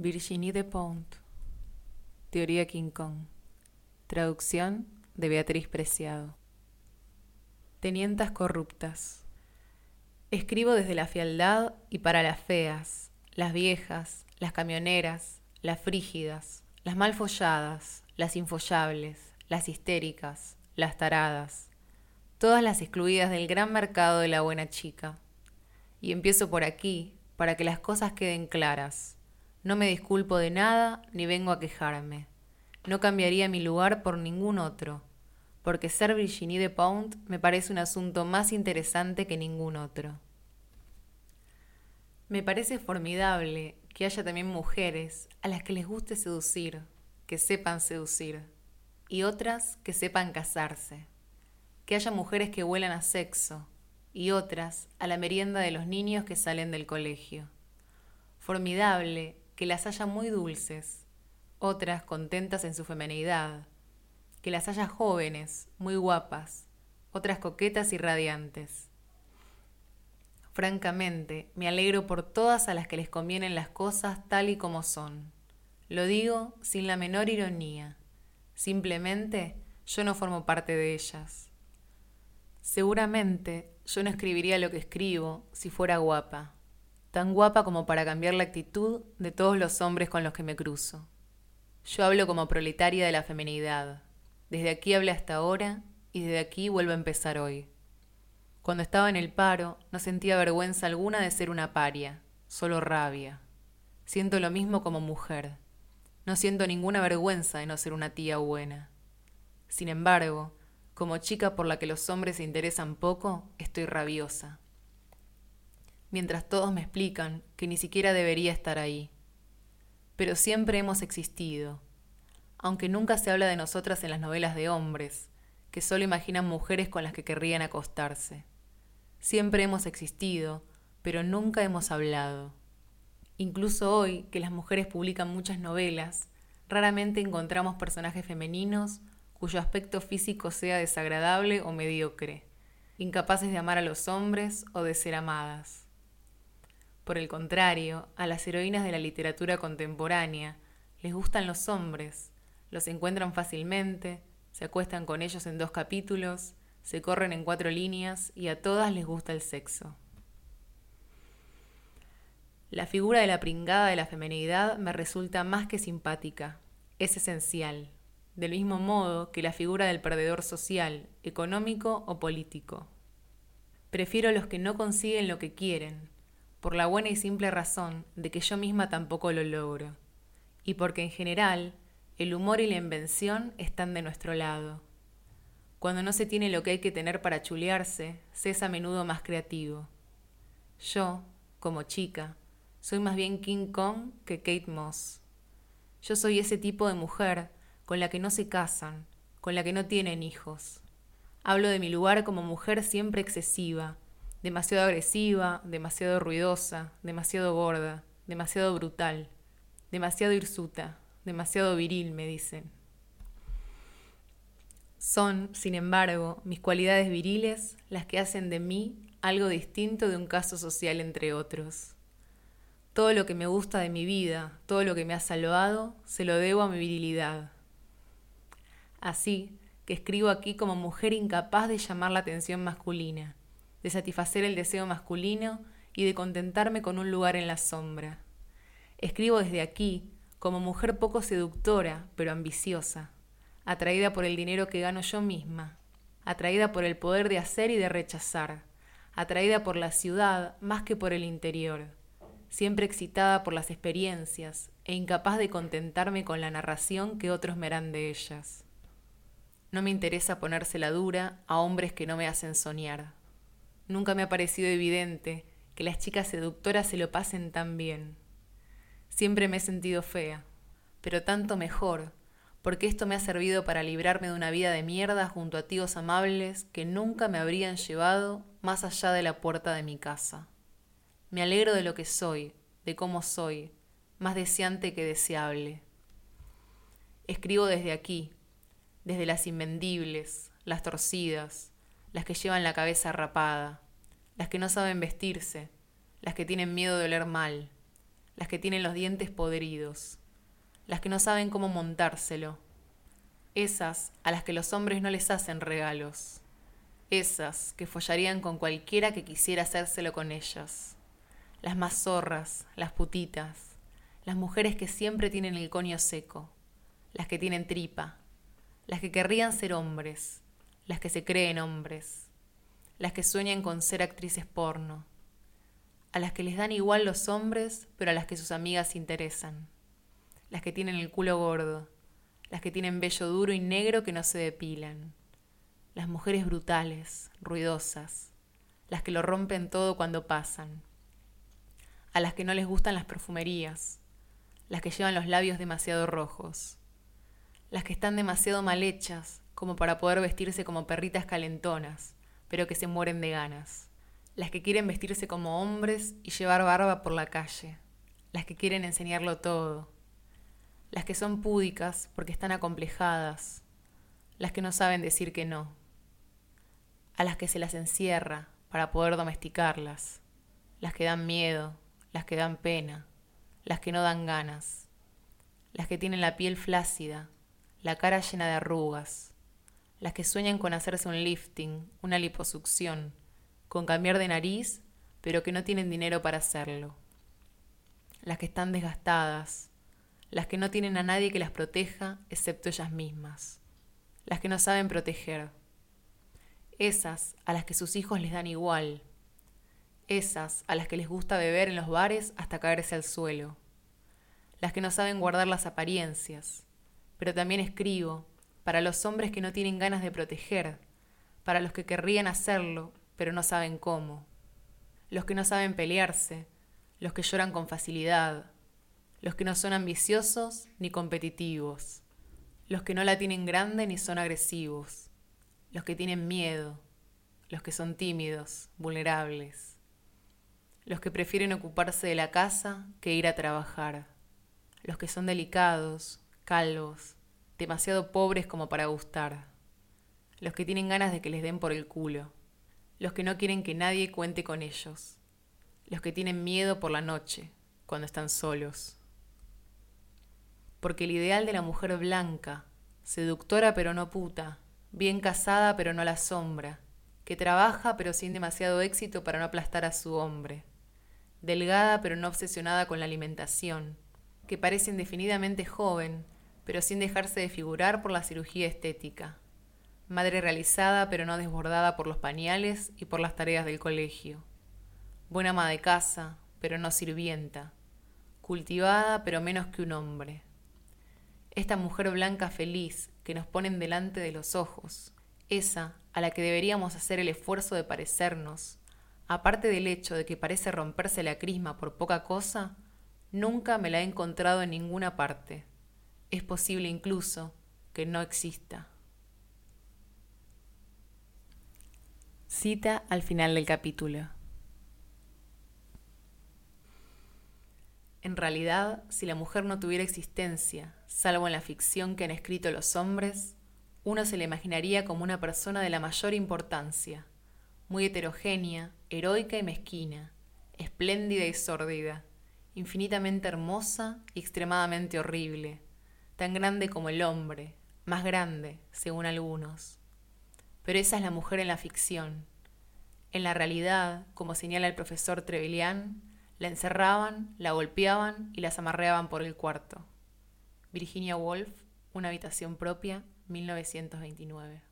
Virginie de Pont. Teoría King Kong. Traducción de Beatriz Preciado. Tenientas corruptas. Escribo desde la fialdad y para las feas, las viejas, las camioneras, las frígidas, las mal folladas, las infollables, las histéricas, las taradas, todas las excluidas del gran mercado de la buena chica. Y empiezo por aquí, para que las cosas queden claras no me disculpo de nada ni vengo a quejarme. No cambiaría mi lugar por ningún otro, porque ser Virginie de Pound me parece un asunto más interesante que ningún otro. Me parece formidable que haya también mujeres a las que les guste seducir, que sepan seducir, y otras que sepan casarse. Que haya mujeres que vuelan a sexo, y otras a la merienda de los niños que salen del colegio. Formidable que las haya muy dulces, otras contentas en su femenidad, que las haya jóvenes, muy guapas, otras coquetas y radiantes. Francamente, me alegro por todas a las que les convienen las cosas tal y como son. Lo digo sin la menor ironía. Simplemente yo no formo parte de ellas. Seguramente yo no escribiría lo que escribo si fuera guapa tan guapa como para cambiar la actitud de todos los hombres con los que me cruzo. Yo hablo como proletaria de la feminidad. Desde aquí hablé hasta ahora y desde aquí vuelvo a empezar hoy. Cuando estaba en el paro no sentía vergüenza alguna de ser una paria, solo rabia. Siento lo mismo como mujer. No siento ninguna vergüenza de no ser una tía buena. Sin embargo, como chica por la que los hombres se interesan poco, estoy rabiosa mientras todos me explican que ni siquiera debería estar ahí. Pero siempre hemos existido, aunque nunca se habla de nosotras en las novelas de hombres, que solo imaginan mujeres con las que querrían acostarse. Siempre hemos existido, pero nunca hemos hablado. Incluso hoy, que las mujeres publican muchas novelas, raramente encontramos personajes femeninos cuyo aspecto físico sea desagradable o mediocre, incapaces de amar a los hombres o de ser amadas. Por el contrario, a las heroínas de la literatura contemporánea. Les gustan los hombres, los encuentran fácilmente, se acuestan con ellos en dos capítulos, se corren en cuatro líneas y a todas les gusta el sexo. La figura de la pringada de la femenidad me resulta más que simpática, es esencial, del mismo modo que la figura del perdedor social, económico o político. Prefiero los que no consiguen lo que quieren, por la buena y simple razón de que yo misma tampoco lo logro, y porque en general el humor y la invención están de nuestro lado. Cuando no se tiene lo que hay que tener para chulearse, se es a menudo más creativo. Yo, como chica, soy más bien King Kong que Kate Moss. Yo soy ese tipo de mujer con la que no se casan, con la que no tienen hijos. Hablo de mi lugar como mujer siempre excesiva, demasiado agresiva, demasiado ruidosa, demasiado gorda, demasiado brutal, demasiado hirsuta, demasiado viril, me dicen. Son, sin embargo, mis cualidades viriles las que hacen de mí algo distinto de un caso social entre otros. Todo lo que me gusta de mi vida, todo lo que me ha salvado, se lo debo a mi virilidad. Así que escribo aquí como mujer incapaz de llamar la atención masculina, de satisfacer el deseo masculino y de contentarme con un lugar en la sombra. Escribo desde aquí, como mujer poco seductora, pero ambiciosa, atraída por el dinero que gano yo misma, atraída por el poder de hacer y de rechazar, atraída por la ciudad más que por el interior, siempre excitada por las experiencias e incapaz de contentarme con la narración que otros me harán de ellas. No me interesa ponérsela dura a hombres que no me hacen soñar. Nunca me ha parecido evidente que las chicas seductoras se lo pasen tan bien. Siempre me he sentido fea, pero tanto mejor, porque esto me ha servido para librarme de una vida de mierda junto a tíos amables que nunca me habrían llevado más allá de la puerta de mi casa. Me alegro de lo que soy, de cómo soy, más deseante que deseable. Escribo desde aquí, desde las invendibles, las torcidas, las que llevan la cabeza rapada, las que no saben vestirse, las que tienen miedo de oler mal, las que tienen los dientes podridos, las que no saben cómo montárselo, esas a las que los hombres no les hacen regalos, esas que follarían con cualquiera que quisiera hacérselo con ellas, las más zorras, las putitas, las mujeres que siempre tienen el coño seco, las que tienen tripa, las que querrían ser hombres, las que se creen hombres, las que sueñan con ser actrices porno, a las que les dan igual los hombres, pero a las que sus amigas interesan, las que tienen el culo gordo, las que tienen vello duro y negro que no se depilan, las mujeres brutales, ruidosas, las que lo rompen todo cuando pasan, a las que no les gustan las perfumerías, las que llevan los labios demasiado rojos, las que están demasiado mal hechas como para poder vestirse como perritas calentonas, pero que se mueren de ganas, las que quieren vestirse como hombres y llevar barba por la calle, las que quieren enseñarlo todo, las que son púdicas porque están acomplejadas, las que no saben decir que no, a las que se las encierra para poder domesticarlas, las que dan miedo, las que dan pena, las que no dan ganas, las que tienen la piel flácida, la cara llena de arrugas, las que sueñan con hacerse un lifting, una liposucción, con cambiar de nariz, pero que no tienen dinero para hacerlo, las que están desgastadas, las que no tienen a nadie que las proteja excepto ellas mismas, las que no saben proteger, esas a las que sus hijos les dan igual, esas a las que les gusta beber en los bares hasta caerse al suelo, las que no saben guardar las apariencias, pero también escribo para los hombres que no tienen ganas de proteger, para los que querrían hacerlo, pero no saben cómo, los que no saben pelearse, los que lloran con facilidad, los que no son ambiciosos ni competitivos, los que no la tienen grande ni son agresivos, los que tienen miedo, los que son tímidos, vulnerables los que prefieren ocuparse de la casa que ir a trabajar, los que son delicados, calvos, demasiado pobres como para gustar, los que tienen ganas de que les den por el culo, los que no quieren que nadie cuente con ellos, los que tienen miedo por la noche, cuando están solos. Porque el ideal de la mujer blanca, seductora pero no puta, bien casada pero no la sombra, que trabaja pero sin demasiado éxito para no aplastar a su hombre, delgada pero no obsesionada con la alimentación, que parece indefinidamente joven, pero sin dejarse de figurar por la cirugía estética, madre realizada pero no desbordada por los pañales y por las tareas del colegio, buena ama de casa, pero no sirvienta, cultivada pero menos que un hombre. Esta mujer blanca feliz que nos ponen delante de los ojos, esa a la que deberíamos hacer el esfuerzo de parecernos, aparte del hecho de que parece romperse la crisma por poca cosa, nunca me la he encontrado en ninguna parte. Es posible incluso que no exista. Cita al final del capítulo. En realidad, si la mujer no tuviera existencia, salvo en la ficción que han escrito los hombres, uno se la imaginaría como una persona de la mayor importancia, muy heterogénea, heroica y mezquina, espléndida y sórdida, infinitamente hermosa y extremadamente horrible, tan grande como el hombre, más grande, según algunos. Pero esa es la mujer en la ficción. En la realidad, como señala el profesor Trevelyan, la encerraban, la golpeaban y las amarreaban por el cuarto. Virginia Woolf, Una habitación propia, 1929.